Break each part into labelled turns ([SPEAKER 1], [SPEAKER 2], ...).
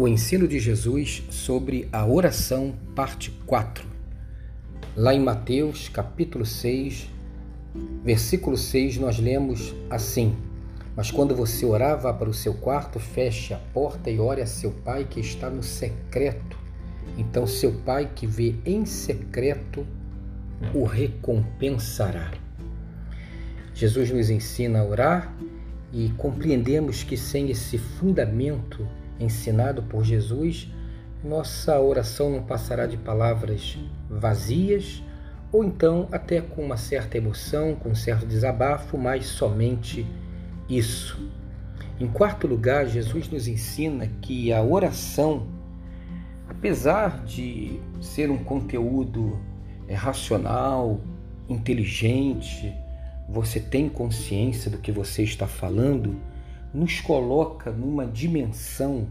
[SPEAKER 1] O ensino de Jesus sobre a oração, parte 4. Lá em Mateus, capítulo 6, versículo 6, nós lemos assim: Mas quando você orar, vá para o seu quarto, feche a porta e ore a seu pai que está no secreto. Então, seu pai que vê em secreto o recompensará. Jesus nos ensina a orar e compreendemos que sem esse fundamento ensinado por Jesus, nossa oração não passará de palavras vazias ou então até com uma certa emoção, com um certo desabafo, mas somente isso. Em quarto lugar, Jesus nos ensina que a oração, apesar de ser um conteúdo é, racional, inteligente, você tem consciência do que você está falando, nos coloca numa dimensão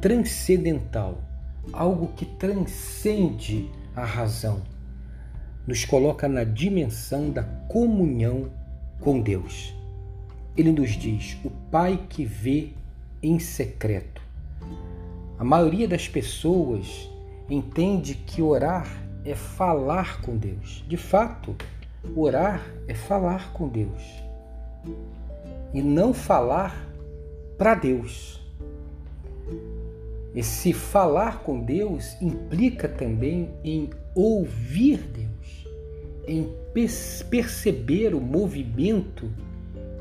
[SPEAKER 1] transcendental, algo que transcende a razão. Nos coloca na dimensão da comunhão com Deus. Ele nos diz: o Pai que vê em secreto. A maioria das pessoas entende que orar é falar com Deus. De fato, Orar é falar com Deus e não falar para Deus. Esse falar com Deus implica também em ouvir Deus, em perceber o movimento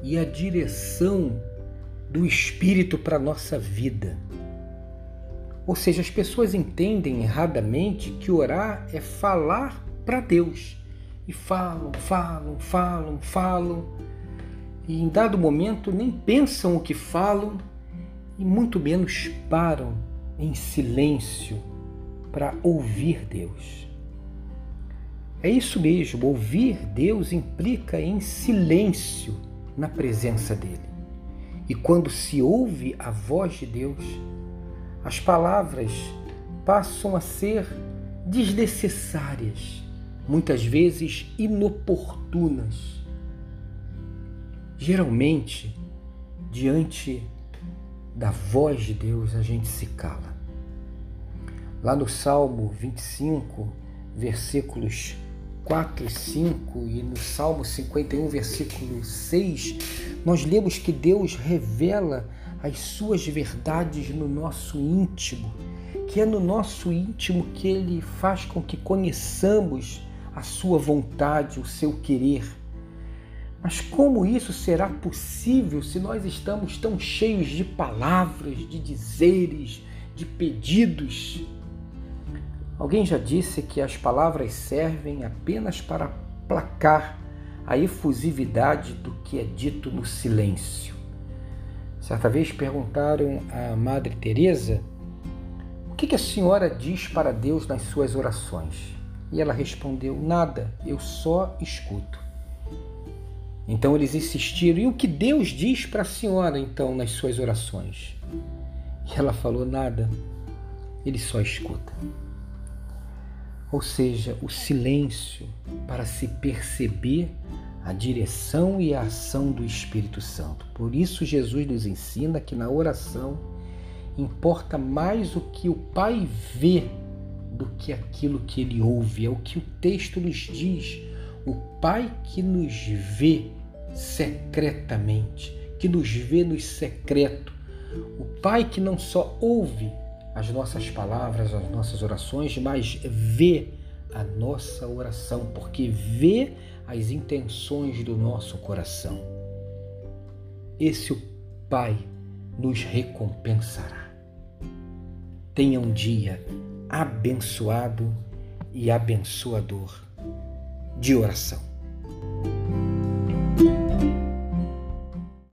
[SPEAKER 1] e a direção do Espírito para a nossa vida. Ou seja, as pessoas entendem erradamente que orar é falar para Deus e falam, falam, falam, falam, e em dado momento nem pensam o que falam e muito menos param em silêncio para ouvir Deus. É isso mesmo, ouvir Deus implica em silêncio na presença dele. E quando se ouve a voz de Deus, as palavras passam a ser desnecessárias muitas vezes inoportunas. Geralmente, diante da voz de Deus, a gente se cala. Lá no Salmo 25, versículos 4 e 5 e no Salmo 51, versículo 6, nós lemos que Deus revela as suas verdades no nosso íntimo, que é no nosso íntimo que ele faz com que conheçamos a sua vontade, o seu querer. Mas como isso será possível se nós estamos tão cheios de palavras, de dizeres, de pedidos? Alguém já disse que as palavras servem apenas para placar a efusividade do que é dito no silêncio. Certa vez perguntaram à Madre Teresa o que a senhora diz para Deus nas suas orações. E ela respondeu: Nada, eu só escuto. Então eles insistiram: E o que Deus diz para a senhora então nas suas orações? E ela falou: Nada, ele só escuta. Ou seja, o silêncio para se perceber a direção e a ação do Espírito Santo. Por isso, Jesus nos ensina que na oração importa mais o que o Pai vê do que aquilo que ele ouve. É o que o texto nos diz. O Pai que nos vê secretamente, que nos vê no secreto. O Pai que não só ouve as nossas palavras, as nossas orações, mas vê a nossa oração, porque vê as intenções do nosso coração. Esse o Pai nos recompensará. Tenha um dia abençoado e abençoador de oração.